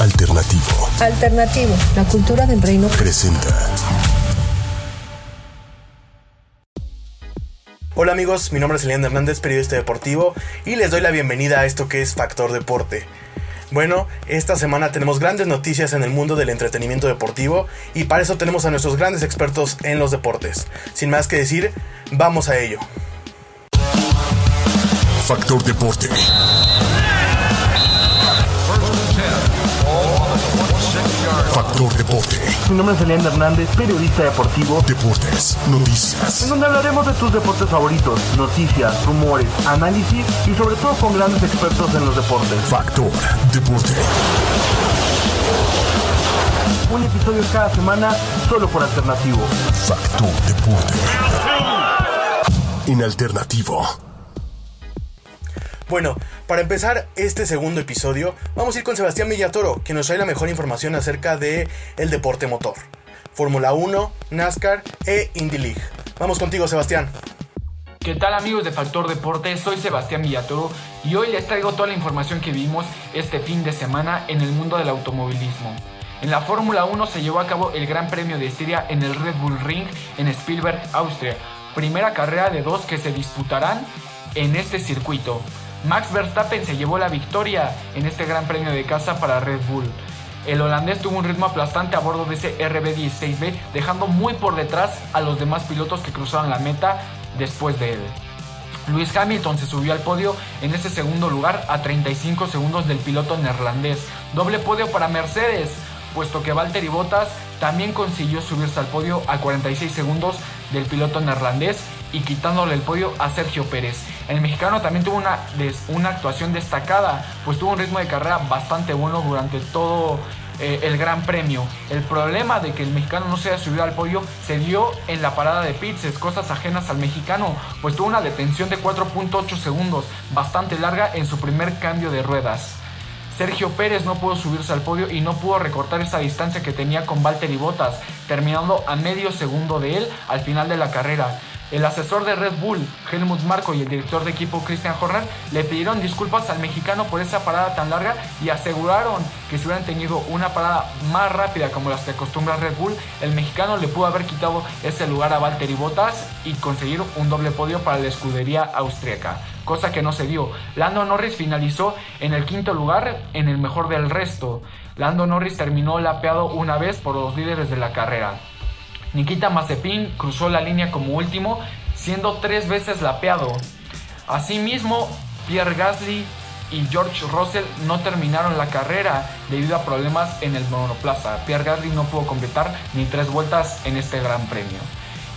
Alternativo. Alternativo, la cultura del reino. Presenta. Hola amigos, mi nombre es Elian Hernández, periodista deportivo, y les doy la bienvenida a esto que es Factor Deporte. Bueno, esta semana tenemos grandes noticias en el mundo del entretenimiento deportivo y para eso tenemos a nuestros grandes expertos en los deportes. Sin más que decir, vamos a ello. Factor Deporte. Factor Deporte. Mi nombre es Elian Hernández, periodista deportivo. Deportes, noticias. En donde hablaremos de tus deportes favoritos, noticias, rumores, análisis y sobre todo con grandes expertos en los deportes. Factor Deporte. Un episodio cada semana solo por alternativo. Factor Deporte. En alternativo. Bueno, para empezar este segundo episodio, vamos a ir con Sebastián Villatoro, que nos trae la mejor información acerca de el deporte motor. Fórmula 1, NASCAR e Indy League. Vamos contigo, Sebastián. ¿Qué tal amigos de Factor Deporte? Soy Sebastián Villatoro y hoy les traigo toda la información que vimos este fin de semana en el mundo del automovilismo. En la Fórmula 1 se llevó a cabo el Gran Premio de Estiria en el Red Bull Ring en Spielberg, Austria. Primera carrera de dos que se disputarán en este circuito. Max Verstappen se llevó la victoria en este Gran Premio de casa para Red Bull. El holandés tuvo un ritmo aplastante a bordo de ese RB16B, dejando muy por detrás a los demás pilotos que cruzaron la meta después de él. Lewis Hamilton se subió al podio en ese segundo lugar a 35 segundos del piloto neerlandés. Doble podio para Mercedes, puesto que Valtteri Bottas también consiguió subirse al podio a 46 segundos del piloto neerlandés y quitándole el podio a Sergio Pérez. El mexicano también tuvo una, una actuación destacada, pues tuvo un ritmo de carrera bastante bueno durante todo eh, el Gran Premio. El problema de que el mexicano no se haya subido al podio se dio en la parada de pits, cosas ajenas al mexicano, pues tuvo una detención de 4.8 segundos, bastante larga en su primer cambio de ruedas. Sergio Pérez no pudo subirse al podio y no pudo recortar esa distancia que tenía con Valtteri Bottas, terminando a medio segundo de él al final de la carrera. El asesor de Red Bull, Helmut Marko, y el director de equipo, Christian Horner, le pidieron disculpas al mexicano por esa parada tan larga y aseguraron que si hubieran tenido una parada más rápida como las que acostumbra Red Bull, el mexicano le pudo haber quitado ese lugar a Valtteri Bottas y conseguir un doble podio para la escudería austriaca, cosa que no se dio. Lando Norris finalizó en el quinto lugar en el mejor del resto. Lando Norris terminó lapeado una vez por los líderes de la carrera. Nikita Mazepin cruzó la línea como último, siendo tres veces lapeado. Asimismo, Pierre Gasly y George Russell no terminaron la carrera debido a problemas en el monoplaza. Pierre Gasly no pudo completar ni tres vueltas en este gran premio.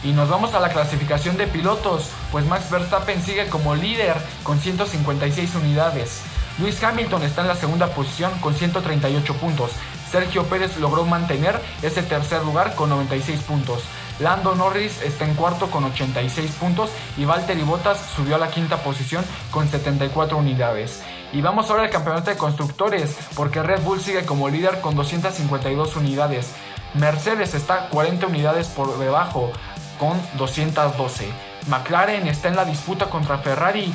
Y nos vamos a la clasificación de pilotos, pues Max Verstappen sigue como líder con 156 unidades. Lewis Hamilton está en la segunda posición con 138 puntos. Sergio Pérez logró mantener ese tercer lugar con 96 puntos. Lando Norris está en cuarto con 86 puntos y Valtteri Bottas subió a la quinta posición con 74 unidades. Y vamos ahora al campeonato de constructores, porque Red Bull sigue como líder con 252 unidades. Mercedes está 40 unidades por debajo con 212. McLaren está en la disputa contra Ferrari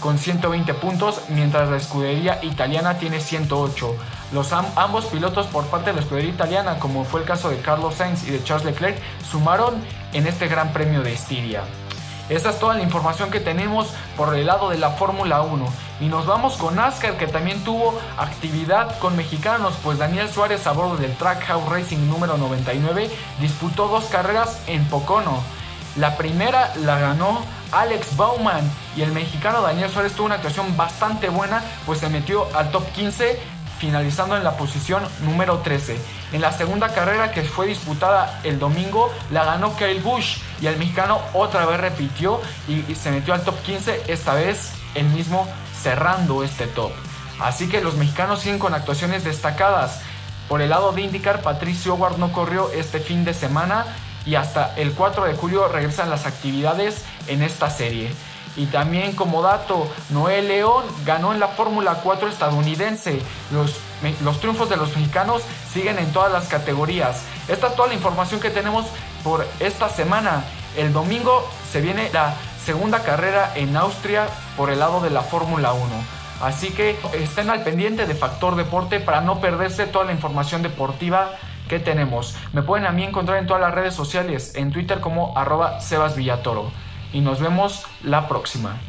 con 120 puntos, mientras la escudería italiana tiene 108. Los ambos pilotos por parte de la escudería italiana, como fue el caso de Carlos Sainz y de Charles Leclerc, sumaron en este Gran Premio de Estiria. Esta es toda la información que tenemos por el lado de la Fórmula 1. Y nos vamos con NASCAR que también tuvo actividad con mexicanos, pues Daniel Suárez a bordo del Trackhouse Racing número 99 disputó dos carreras en Pocono. La primera la ganó Alex Bauman y el mexicano Daniel Suárez tuvo una actuación bastante buena, pues se metió al top 15 finalizando en la posición número 13. En la segunda carrera que fue disputada el domingo la ganó Kyle Busch y el mexicano otra vez repitió y, se metió al top 15, esta vez el mismo cerrando este top. Así que los mexicanos siguen con actuaciones destacadas. Por el lado de IndyCar, Patricio Howard no corrió este fin de semana y hasta el 4 de julio regresan las actividades en esta serie. Y también como dato, Noel León ganó en la Fórmula 4 estadounidense. Los, los, triunfos de los mexicanos siguen en todas las categorías. Esta es toda la información que tenemos por esta semana. El domingo se viene la segunda carrera en Austria por el lado de la Fórmula 1. Así que estén al pendiente de Factor Deporte para no perderse toda la información deportiva que tenemos. Me pueden a mí encontrar en todas las redes sociales, en Twitter como arroba Sebas. Y nos vemos la próxima.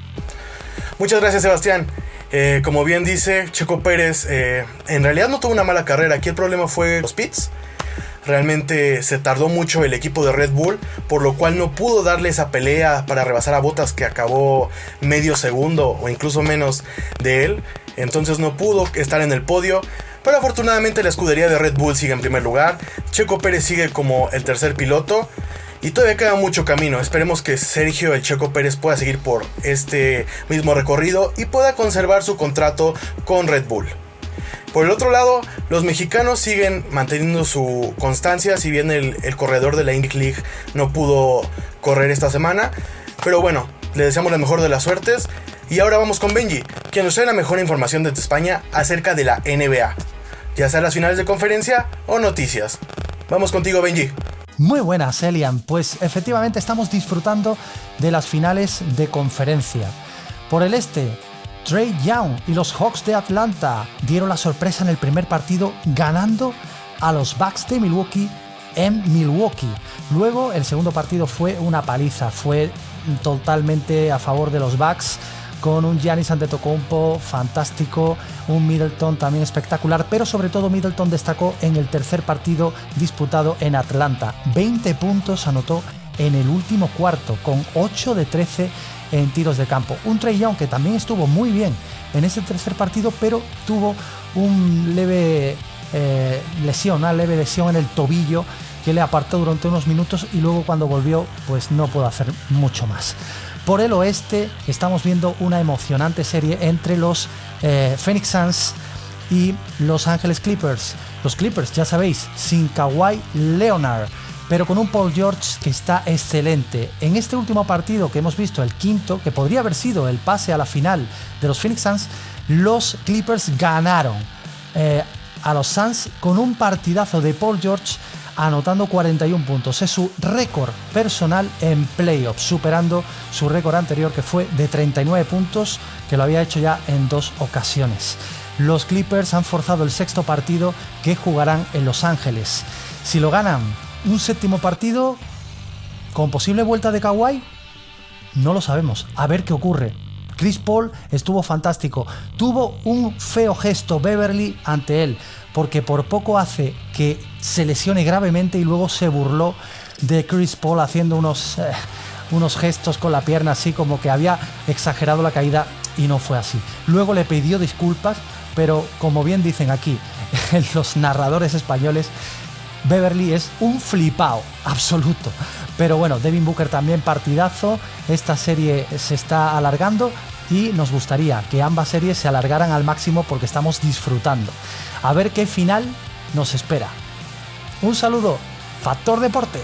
Muchas gracias Sebastián. Eh, como bien dice Checo Pérez, eh, en realidad no tuvo una mala carrera. Aquí el problema fue los pits. Realmente se tardó mucho el equipo de Red Bull, por lo cual no pudo darle esa pelea para rebasar a Botas que acabó medio segundo o incluso menos de él. Entonces no pudo estar en el podio. Pero afortunadamente la escudería de Red Bull sigue en primer lugar. Checo Pérez sigue como el tercer piloto. Y todavía queda mucho camino. Esperemos que Sergio el Checo Pérez pueda seguir por este mismo recorrido y pueda conservar su contrato con Red Bull. Por el otro lado, los mexicanos siguen manteniendo su constancia, si bien el, corredor de la Indy League no pudo correr esta semana. Pero bueno, le deseamos la mejor de las suertes. Y ahora vamos con Benji, quien nos trae la mejor información desde España acerca de la NBA. Ya sea las finales de conferencia o noticias. Vamos contigo, Benji. Muy buenas, Elian. Pues efectivamente estamos disfrutando de las finales de conferencia. Por el este, Trey Young y los Hawks de Atlanta dieron la sorpresa en el primer partido ganando a los Bucks de Milwaukee en Milwaukee. Luego el segundo partido fue una paliza, fue totalmente a favor de los Bucks con un Giannis Antetokounmpo fantástico, un Middleton también espectacular, pero sobre todo Middleton destacó en el tercer partido disputado en Atlanta. 20 puntos anotó en el último cuarto con 8 de 13 en tiros de campo. Un Trey Young que también estuvo muy bien en ese tercer partido, pero tuvo un leve eh, lesión, una leve lesión en el tobillo que le apartó durante unos minutos y luego cuando volvió pues no pudo hacer mucho más. Por el oeste estamos viendo una emocionante serie entre los eh, Phoenix Suns y Los Ángeles Clippers. Los Clippers, ya sabéis, sin Kawhi Leonard pero con un Paul George que está excelente. En este último partido que hemos visto, el quinto, que podría haber sido el pase a la final de los Phoenix Suns, los Clippers ganaron eh, a los Suns con un partidazo de Paul George anotando 41 puntos. Es su récord personal en playoffs, superando su récord anterior que fue de 39 puntos, que lo había hecho ya en dos ocasiones. Los Clippers han forzado el sexto partido que jugarán en Los Ángeles. Si lo ganan, un séptimo partido con posible vuelta de Kawhi? No lo sabemos. A ver qué ocurre. Chris Paul estuvo fantástico. Tuvo un feo gesto Beverly ante él, porque por poco hace que se lesione gravemente y luego se burló de Chris Paul haciendo unos, eh, unos gestos con la pierna así como que había exagerado la caída y no fue así. Luego le pidió disculpas, pero como bien dicen aquí los narradores españoles, Beverly es un flipao absoluto. Pero bueno, Devin Booker también partidazo. Esta serie se está alargando y nos gustaría que ambas series se alargaran al máximo porque estamos disfrutando. A ver qué final nos espera. Un saludo, Factor Deporte.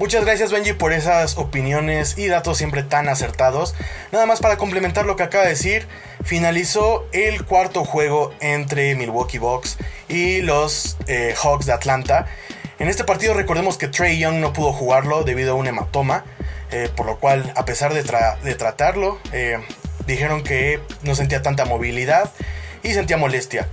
Muchas gracias Benji por esas opiniones y datos siempre tan acertados. Nada más para complementar lo que acaba de decir, finalizó el cuarto juego entre Milwaukee Bucks y los eh, Hawks de Atlanta. En este partido recordemos que Trey Young no pudo jugarlo debido a un hematoma, eh, por lo cual a pesar de, tratarlo, eh, dijeron que no sentía tanta movilidad y sentía molestia.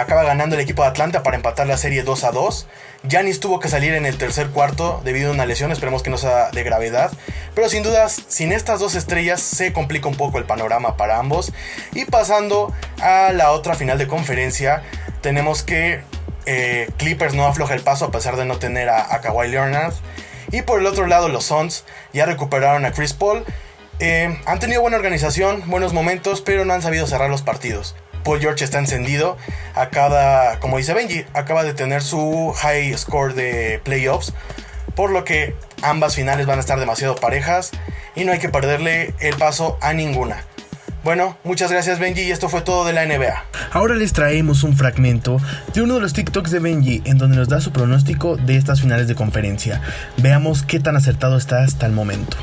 acaba ganando el equipo de Atlanta para empatar la serie 2 a 2. Giannis tuvo que salir en el tercer cuarto debido a una lesión, esperemos que no sea de gravedad. Pero sin dudas, sin estas dos estrellas se complica un poco el panorama para ambos. Y pasando a la otra final de conferencia, tenemos que eh, Clippers no afloja el paso a pesar de no tener a, Kawhi Leonard. Y por el otro lado, los Suns ya recuperaron a Chris Paul. Eh, han tenido buena organización, buenos momentos, pero no han sabido cerrar los partidos. Paul George está encendido. Acaba, como dice Benji, acaba de tener su high score de playoffs. Por lo que ambas finales van a estar demasiado parejas y no hay que perderle el paso a ninguna. Bueno, muchas gracias Benji y esto fue todo de la NBA. Ahora les traemos un fragmento de uno de los TikToks de Benji en donde nos da su pronóstico de estas finales de conferencia. Veamos qué tan acertado está hasta el momento.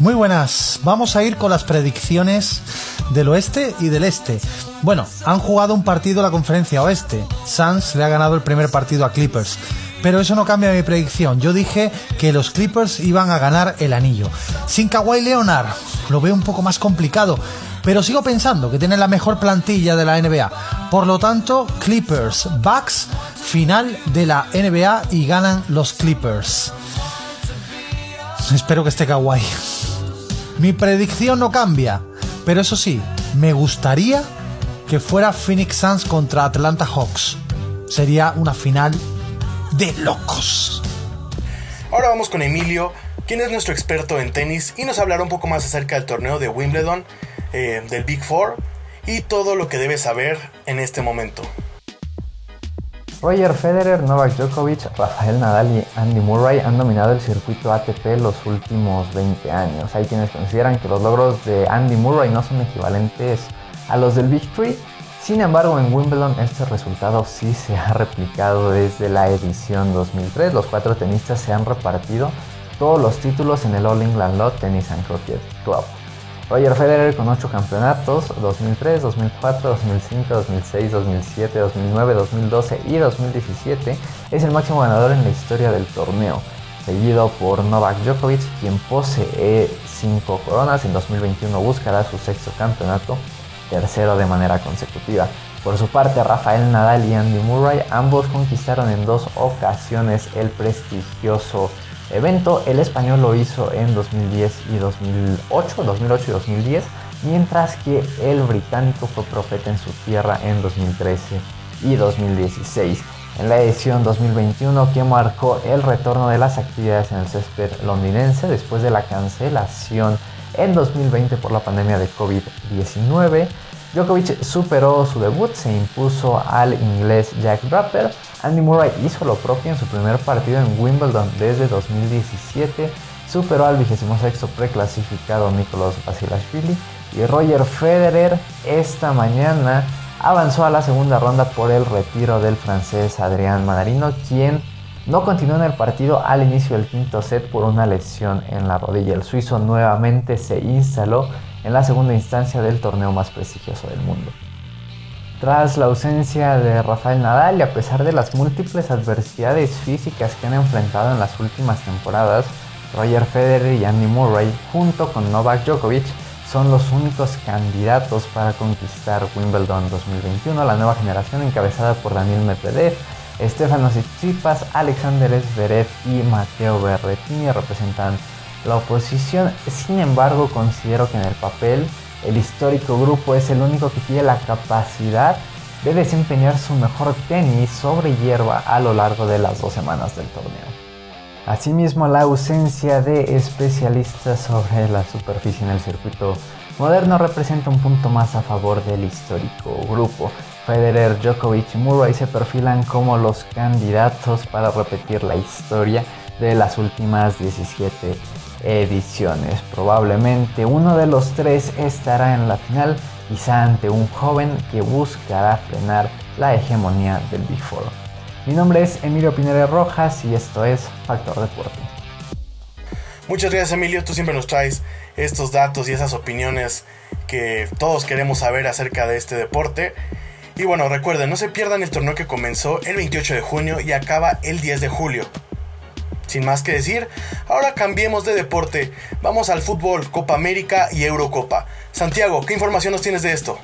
Muy buenas, vamos a ir con las predicciones del oeste y del este. Bueno, han jugado un partido la conferencia oeste. Suns le ha ganado el primer partido a Clippers. Pero eso no cambia mi predicción. Yo dije que los Clippers iban a ganar el anillo. Sin Kawhi Leonard, lo veo un poco más complicado. pero sigo pensando que tienen la mejor plantilla de la NBA. Por lo tanto, Clippers, Bucks, final de la NBA y ganan los Clippers. Espero que esté kawaii. Mi predicción no cambia, pero eso sí, me gustaría que fuera Phoenix Suns contra Atlanta Hawks. Sería una final de locos. Ahora vamos con Emilio, quien es nuestro experto en tenis y nos hablará un poco más acerca del torneo de Wimbledon, eh, del Big Four y todo lo que debes saber en este momento. Roger Federer, Novak Djokovic, Rafael Nadal y Andy Murray han dominado el circuito ATP los últimos 20 años. Hay quienes consideran que los logros de Andy Murray no son equivalentes a los del Big Three. Sin embargo, en Wimbledon este resultado sí se ha replicado desde la edición 2003. Los cuatro tenistas se han repartido todos los títulos en el All England Lot Tennis and Cricket Club. Roger Federer con 8 campeonatos, 2003, 2004, 2005, 2006, 2007, 2009, 2012 y 2017, es el máximo ganador en la historia del torneo, seguido por Novak Djokovic, quien posee 5 coronas, en 2021 buscará su sexto campeonato, tercero de manera consecutiva. Por su parte, Rafael Nadal y Andy Murray ambos conquistaron en dos ocasiones el prestigioso evento. El español lo hizo en 2010 y 2008, 2008 y 2010, mientras que el británico fue profeta en su tierra en 2013 y 2016. En la edición 2021 que marcó el retorno de las actividades en el césped londinense después de la cancelación en 2020 por la pandemia de COVID-19, Djokovic superó su debut, se impuso al inglés Jack Draper Andy Murray hizo lo propio en su primer partido en Wimbledon desde 2017, superó al 26 preclasificado Nicolas Basilashvili y Roger Federer esta mañana avanzó a la segunda ronda por el retiro del francés Adrián Manarino, quien no continuó en el partido al inicio del quinto set por una lesión en la rodilla. El suizo nuevamente se instaló en la segunda instancia del torneo más prestigioso del mundo. Tras la ausencia de Rafael Nadal y a pesar de las múltiples adversidades físicas que han enfrentado en las últimas temporadas, Roger Federer y Andy Murray, junto con Novak Djokovic, son los únicos candidatos para conquistar Wimbledon 2021, la nueva generación encabezada por Daniel Medvedev, Stefanos Tsitsipas, Alexander Zverev y Matteo Berrettini representan la oposición. Sin embargo, considero que en el papel el histórico grupo es el único que tiene la capacidad de desempeñar su mejor tenis sobre hierba a lo largo de las dos semanas del torneo. Asimismo, la ausencia de especialistas sobre la superficie en el circuito moderno representa un punto más a favor del histórico grupo. Federer, Djokovic y Murray se perfilan como los candidatos para repetir la historia de las últimas 17 ediciones. Probablemente uno de los tres estará en la final, quizá ante un joven que buscará frenar la hegemonía del Big Four. Mi nombre es Emilio Pineda Rojas y esto es Factor Deporte. Muchas gracias Emilio, tú siempre nos traes estos datos y esas opiniones que todos queremos saber acerca de este deporte. Y bueno, recuerden, no se pierdan el torneo que comenzó el 28 de junio y acaba el 10 de julio. Sin más que decir, ahora cambiemos de deporte. Vamos al fútbol, Copa América y Eurocopa. Santiago, ¿qué información nos tienes de esto?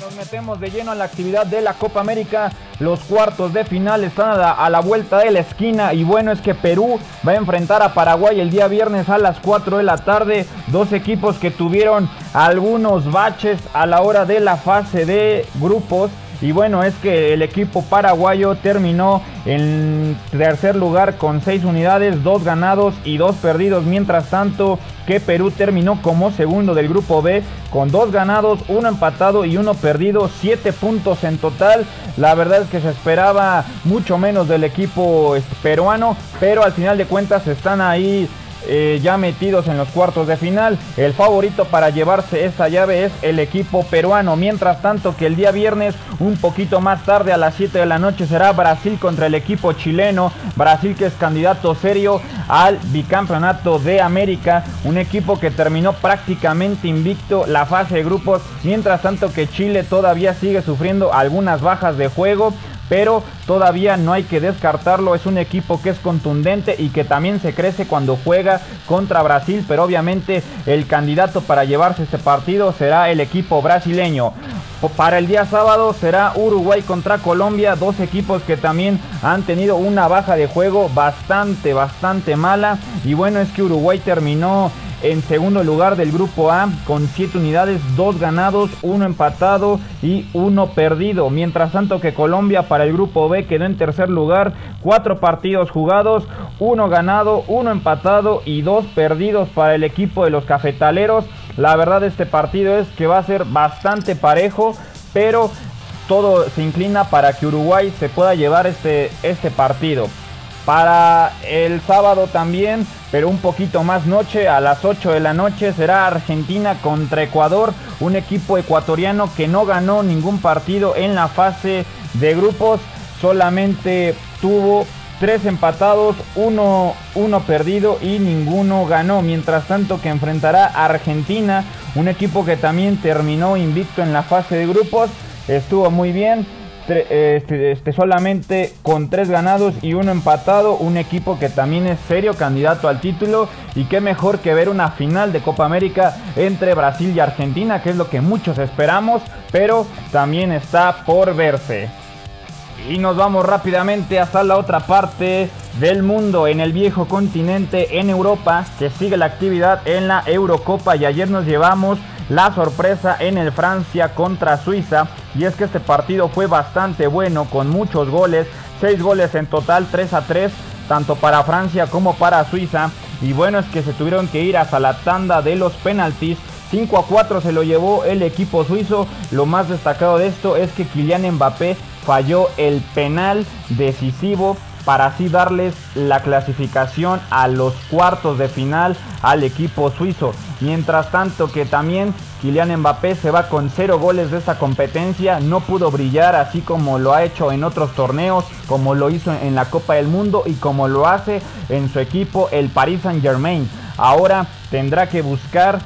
nos metemos de lleno en la actividad de la Copa América. Los cuartos de final están a la, a la, vuelta de la esquina. Y bueno, es que Perú va a enfrentar a Paraguay el día viernes a las 4 de la tarde. Dos equipos que tuvieron algunos baches a la hora de la fase de grupos. Y bueno, es que el equipo paraguayo terminó en tercer lugar con 6 unidades, 2 ganados y 2 perdidos. Mientras tanto, que Perú terminó como segundo del grupo B con 2 ganados, 1 empatado y 1 perdido, 7 puntos en total. La verdad es que se esperaba mucho menos del equipo peruano, pero al final de cuentas están ahí eh, ya metidos en los cuartos de final. El favorito para llevarse esta llave es el equipo peruano. Mientras tanto que el día viernes, un poquito más tarde a las 7 de la noche, será Brasil contra el equipo chileno. Brasil que es candidato serio al bicampeonato de América. Un equipo que terminó prácticamente invicto la fase de grupos. Mientras tanto que Chile todavía sigue sufriendo algunas bajas de juego pero todavía no hay que descartarlo. Es un equipo que es contundente y que también se crece cuando juega contra Brasil, pero obviamente el candidato para llevarse este partido será el equipo brasileño. Para el día sábado será Uruguay contra Colombia, dos equipos que también han tenido una baja de juego bastante, bastante mala. Y bueno, es que Uruguay terminó en segundo lugar del grupo A con 7 unidades, 2 ganados, 1 empatado y 1 perdido. Mientras tanto que Colombia para el grupo B quedó en tercer lugar, 4 partidos jugados, 1 ganado, 1 empatado y 2 perdidos para el equipo de los cafetaleros. La verdad este partido es que va a ser bastante parejo, pero todo se inclina para que Uruguay se pueda llevar este, este partido. Para el sábado también, pero un poquito más noche, a las 8 de la noche será Argentina contra Ecuador, un equipo ecuatoriano que no ganó ningún partido en la fase de grupos, solamente tuvo tres empatados, uno, uno perdido y ninguno ganó. Mientras tanto que enfrentará a Argentina, un equipo que también terminó invicto en la fase de grupos, estuvo muy bien este, este, solamente con tres ganados y uno empatado, un equipo que también es serio candidato al título y qué mejor que ver una final de Copa América entre Brasil y Argentina, que es lo que muchos esperamos, pero también está por verse. Y nos vamos rápidamente hasta la otra parte del mundo, en el viejo continente, en Europa, que sigue la actividad en la Eurocopa y ayer nos llevamos la sorpresa en el Francia contra Suiza. Y es que este partido fue bastante bueno con muchos goles. 6 goles en total, 3 a 3, tanto para Francia como para Suiza. Y bueno, es que se tuvieron que ir hasta la tanda de los penaltis. 5 a 4 se lo llevó el equipo suizo. Lo más destacado de esto es que Kylian Mbappé falló el penal decisivo para así darles la clasificación a los cuartos de final al equipo suizo. Mientras tanto que también Kylian Mbappé se va con cero goles de esta competencia, no pudo brillar así como lo ha hecho en otros torneos, como lo hizo en la Copa del Mundo y como lo hace en su equipo el Paris Saint Germain. Ahora tendrá que buscar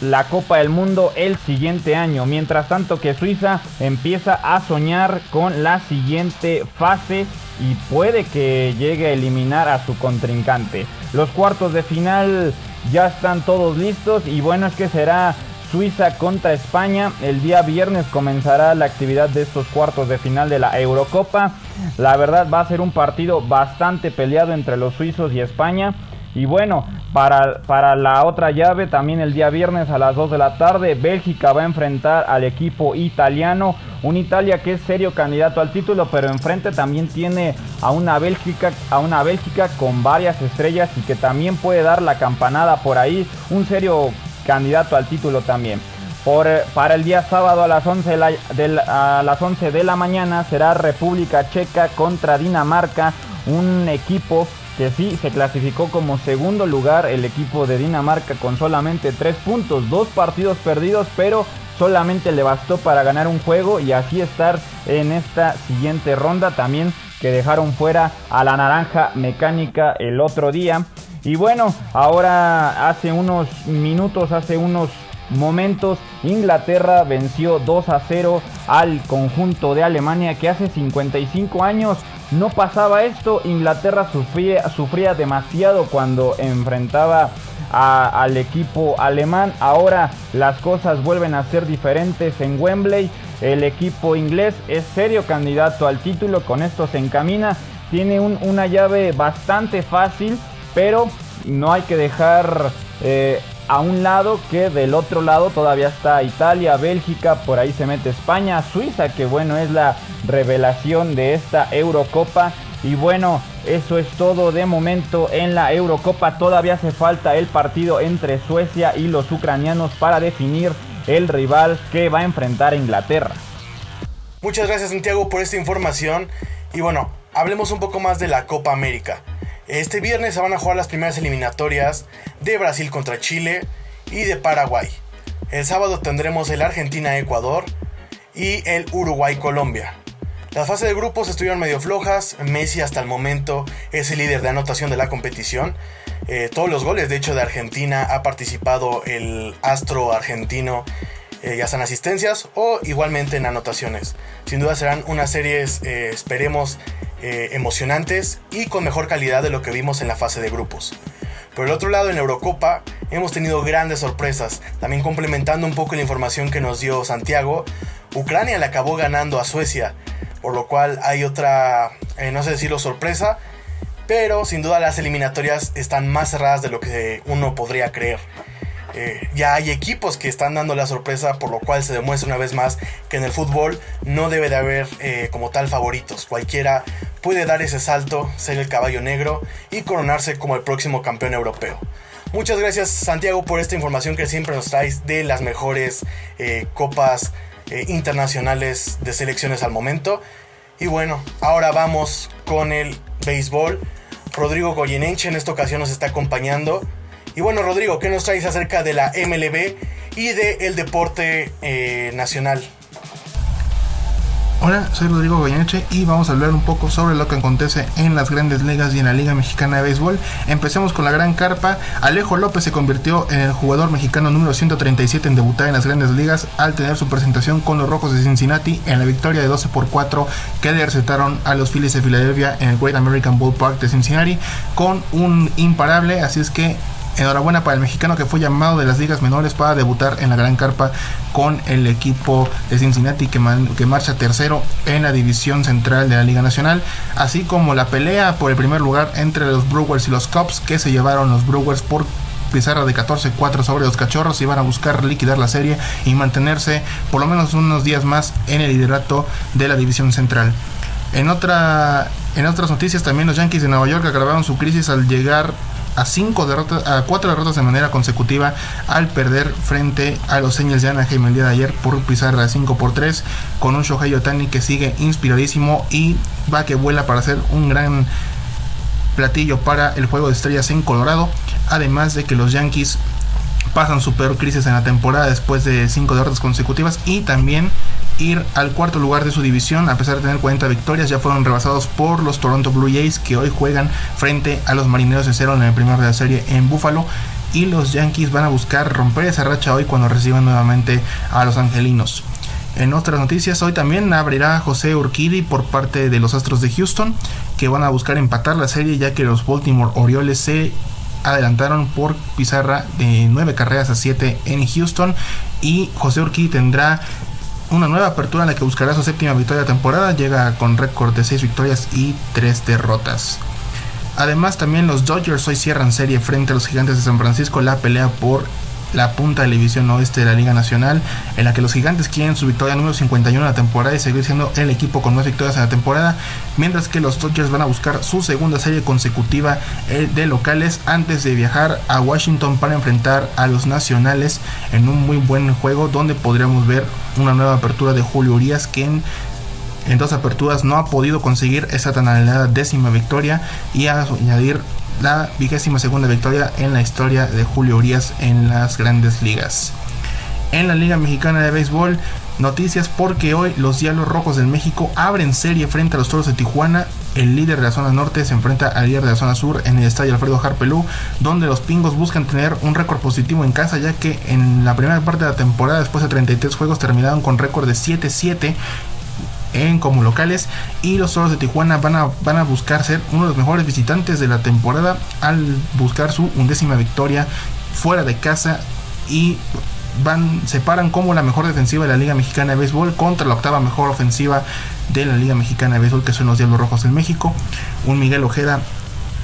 la Copa del Mundo el siguiente año. Mientras tanto que Suiza empieza a soñar con la siguiente fase y puede que llegue a eliminar a su contrincante. Los cuartos de final ya están todos listos y bueno es que será Suiza contra España. El día viernes comenzará la actividad de estos cuartos de final de la Eurocopa. La verdad va a ser un partido bastante peleado entre los suizos y España. Y bueno, para, para, la otra llave, también el día viernes a las 2 de la tarde, Bélgica va a enfrentar al equipo italiano. Un Italia que es serio candidato al título, pero enfrente también tiene a una Bélgica, a una Bélgica con varias estrellas y que también puede dar la campanada por ahí. Un serio candidato al título también. Por, para el día sábado a las, 11 de a las 11 de la mañana será República Checa contra Dinamarca, un equipo que sí se clasificó como segundo lugar el equipo de Dinamarca con solamente 3 puntos, dos partidos perdidos, pero solamente le bastó para ganar un juego y así estar en esta siguiente ronda también que dejaron fuera a la naranja mecánica el otro día. Y bueno, ahora hace unos minutos, hace unos momentos, Inglaterra venció 2 a 0 al conjunto de Alemania que hace 55 años no pasaba esto. Inglaterra sufría, sufría demasiado cuando enfrentaba al equipo alemán. Ahora las cosas vuelven a ser diferentes en Wembley. El equipo inglés es serio candidato al título. Con esto se encamina. Tiene una llave bastante fácil, pero no hay que dejar eh, a un lado que del otro lado todavía está Italia, Bélgica, por ahí se mete España, Suiza, que bueno es la revelación de esta Eurocopa. Y bueno, eso es todo de momento en la Eurocopa. Todavía hace falta el partido entre Suecia y los ucranianos para definir el rival que va a enfrentar a Inglaterra. Muchas gracias Santiago por esta información. Y bueno, hablemos un poco más de la Copa América. Este viernes se van a jugar las primeras eliminatorias de Brasil contra Chile y de Paraguay. El sábado tendremos el Argentina-Ecuador y el Uruguay-Colombia. Las fases de grupos estuvieron medio flojas. Messi hasta el momento es el líder de anotación de la competición. Eh, todos los goles, de hecho, de Argentina ha participado el astro argentino eh, ya sean asistencias o igualmente en anotaciones. Sin duda serán unas series, eh, esperemos, eh, emocionantes y con mejor calidad de lo que vimos en la fase de grupos. Por el otro lado, en Eurocopa hemos tenido grandes sorpresas. También complementando un poco la información que nos dio Santiago, Ucrania le acabó ganando a Suecia, por lo cual hay otra, no sé decirlo, sorpresa, pero sin duda las eliminatorias están más cerradas de lo que uno podría creer. Eh, ya hay equipos que están dando la sorpresa, por lo cual se demuestra una vez más que en el fútbol no debe de haber eh, como tal favoritos. Cualquiera puede dar ese salto, ser el caballo negro y coronarse como el próximo campeón europeo. Muchas gracias Santiago por esta información que siempre nos traes de las mejores eh, copas internacionales de selecciones al momento. Y bueno, ahora vamos con el béisbol. Rodrigo Goyeneche en esta ocasión nos está acompañando. Y bueno, Rodrigo, ¿qué nos traes acerca de la MLB y del el deporte eh, nacional? Hola, soy Rodrigo Goyeneche y vamos a hablar un poco sobre lo que acontece en las grandes ligas y en la Liga Mexicana de Béisbol. Empecemos con la gran carpa. Alejo López se convirtió en el jugador mexicano número 137 en debutar en las grandes ligas al tener su presentación con los Rojos de Cincinnati en la victoria de 12 por 4 que le a los Phillies de Filadelfia en el Great American Ballpark de Cincinnati con un imparable. Así es que Enhorabuena para el mexicano que fue llamado de las ligas menores para debutar en la gran carpa con el equipo de Cincinnati que, marcha tercero en la división central de la Liga Nacional, así como la pelea por el primer lugar entre los Brewers y los Cubs que se llevaron los Brewers por pizarra de 14-4 sobre los cachorros y van a buscar liquidar la serie y mantenerse por lo menos unos días más en el liderato de la división central. En, otra, en otras noticias también los Yankees de Nueva York agravaron su crisis al llegar a cinco derrotas, a cuatro derrotas de manera consecutiva al perder frente a los Angels de Anaheim el día de ayer por pizarra 5 por 3 con un Shohei Otani que sigue inspiradísimo y va que vuela para hacer un gran platillo para el juego de estrellas en Colorado, además de que los Yankees pasan su peor crisis en la temporada después de cinco derrotas consecutivas y también ir al cuarto lugar de su división a pesar de tener 40 victorias ya fueron rebasados por los Toronto Blue Jays que hoy juegan frente a los Marineros de Cero en el primer de la serie en Buffalo y los Yankees van a buscar romper esa racha hoy cuando reciban nuevamente a los Angelinos. En otras noticias, hoy también abrirá José Urquidi por parte de los Astros de Houston, que van a buscar empatar la serie ya que los Baltimore Orioles se adelantaron por pizarra de 9 carreras a 7 en Houston y José Urquidi tendrá una nueva apertura en la que buscará su séptima victoria de temporada, llega con récord de 6 victorias y 3 derrotas. Además también los Dodgers hoy cierran serie frente a los Gigantes de San Francisco la pelea por la punta de la división oeste de la Liga Nacional, en la que los gigantes quieren su victoria número 51 en la temporada y seguir siendo el equipo con más victorias en la temporada, mientras que los Dodgers van a buscar su segunda serie consecutiva eh, de locales antes de viajar a Washington para enfrentar a los nacionales en un muy buen juego donde podríamos ver una nueva apertura de Julio Urias que en dos aperturas no ha podido conseguir esa tan anhelada décima victoria y añadir la vigésima segunda victoria en la historia de Julio Urias en las grandes ligas. En la Liga Mexicana de Béisbol, noticias porque hoy los Diablos Rojos del México abren serie frente a los Toros de Tijuana. El líder de la zona norte se enfrenta al líder de la zona sur en el estadio Alfredo Harpelú, donde los pingos buscan tener un récord positivo en casa, ya que en la primera parte de la temporada, después de 33 juegos, terminaron con récord de 7-7 en como locales y los Toros de Tijuana van a, van a buscar ser uno de los mejores visitantes de la temporada al buscar su undécima victoria fuera de casa y van se paran como la mejor defensiva de la Liga Mexicana de Béisbol contra la octava mejor ofensiva de la Liga Mexicana de Béisbol que son los Diablos Rojos en México. Un Miguel Ojeda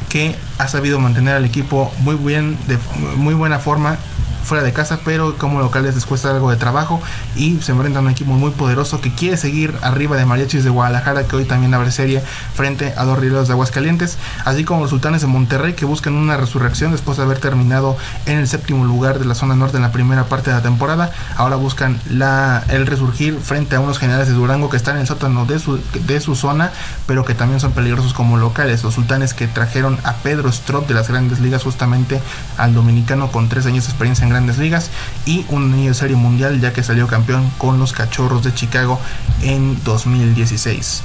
que ha sabido mantener al equipo muy bien de muy buena forma fuera de casa, pero como locales les cuesta algo de trabajo y se enfrentan a un equipo muy poderoso que quiere seguir arriba de Mariachis de Guadalajara, que hoy también abre serie frente a dos rieleros de Aguascalientes, así como los sultanes de Monterrey que buscan una resurrección después de haber terminado en el séptimo lugar de la zona norte en la primera parte de la temporada. Ahora buscan la, el resurgir frente a unos generales de Durango que están en el sótano de su, de su zona, pero que también son peligrosos como locales. Los sultanes que trajeron a Pedro Strop de las grandes ligas justamente al dominicano con tres años de experiencia en grandes ligas y un serie mundial ya que salió campeón con los cachorros de Chicago en 2016.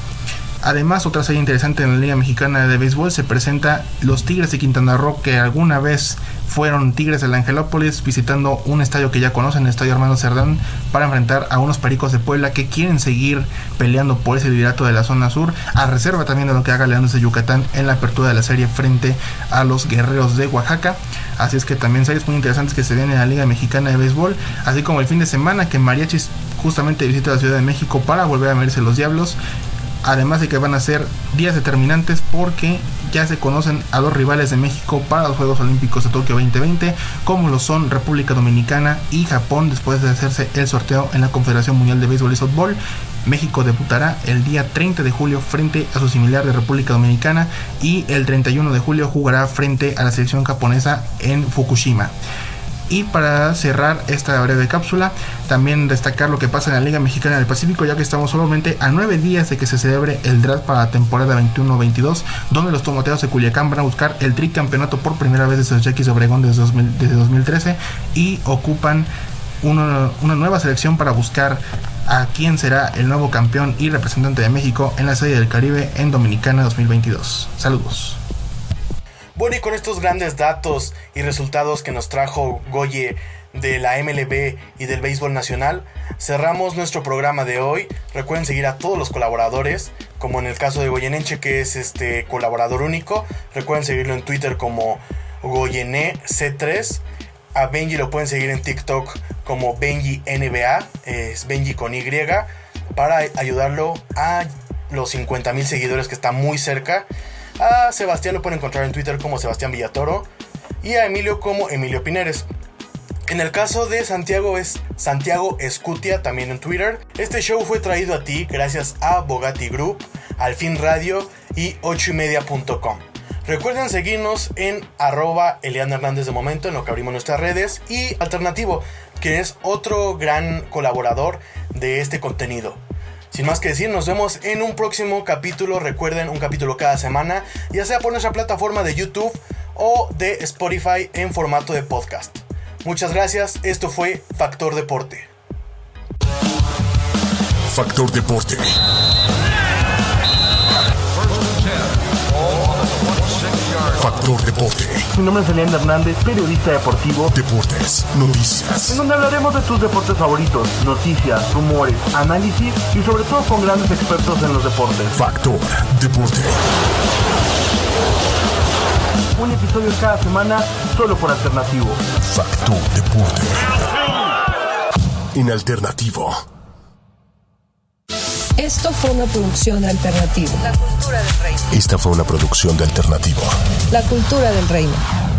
Además, otra serie interesante en la Liga Mexicana de Béisbol se presenta los Tigres de Quintana Roo, que alguna vez fueron Tigres del Angelópolis, visitando un estadio que ya conocen, el Estadio Hermano Cerdán, para enfrentar a unos Pericos de Puebla que quieren seguir peleando por ese liderato de la zona sur, a reserva también de lo que haga Leones de Yucatán en la apertura de la serie frente a los Guerreros de Oaxaca. Así es que también series muy interesantes que se vienen en la Liga Mexicana de Béisbol, así como el fin de semana que Mariachis justamente visita la Ciudad de México para volver a medirse los Diablos además de que van a ser días determinantes porque ya se conocen a los rivales de México para los Juegos Olímpicos de Tokio 2020, como lo son República Dominicana y Japón después de hacerse el sorteo en la Confederación Mundial de Béisbol y Softball. México debutará el día 30 de julio frente a su similar de República Dominicana y el 31 de julio jugará frente a la selección japonesa en Fukushima. Y para cerrar esta breve cápsula, también destacar lo que pasa en la Liga Mexicana del Pacífico, ya que estamos solamente a nueve días de que se celebre el draft para la temporada 21-22, donde los tomateros de Culiacán van a buscar el tricampeonato por primera vez desde los Yaquis Obregón desde, 2013 y ocupan una, una nueva selección para buscar a quién será el nuevo campeón y representante de México en la Serie del Caribe en Dominicana 2022. Saludos. Bueno, y con estos grandes datos y resultados que nos trajo Goye de la MLB y del béisbol nacional, cerramos nuestro programa de hoy. Recuerden seguir a todos los colaboradores, como en el caso de Goyenenche, que es este colaborador único. Recuerden seguirlo en Twitter como GoyeneC3. A Benji lo pueden seguir en TikTok como Benji NBA, es Benji con Y, para ayudarlo a los 50 mil seguidores que está muy cerca. A Sebastián lo pueden encontrar en Twitter como Sebastián Villatoro y a Emilio como Emilio Pineres. En el caso de Santiago es Santiago Escutia, también en Twitter. Este show fue traído a ti gracias a Bogati Group, Alfin Radio y 8ymedia.com. Recuerden seguirnos en arroba Eliana Hernández de momento en lo que abrimos nuestras redes y Alternativo, que es otro gran colaborador de este contenido. Sin más que decir, nos vemos en un próximo capítulo. Recuerden, un capítulo cada semana, ya sea por nuestra plataforma de YouTube o de Spotify en formato de podcast. Muchas gracias, esto fue Factor Deporte. Factor Deporte. Factor Deporte. Mi nombre es Elian Hernández, periodista deportivo. Deportes, noticias. En donde hablaremos de tus deportes favoritos, noticias, rumores, análisis y sobre todo con grandes expertos en los deportes. Factor Deporte. Un episodio cada semana solo por alternativo. Factor Deporte. En alternativo. Esto fue una producción de Alternativo. La cultura del reino. Esta fue una producción de alternativo. La cultura del reino.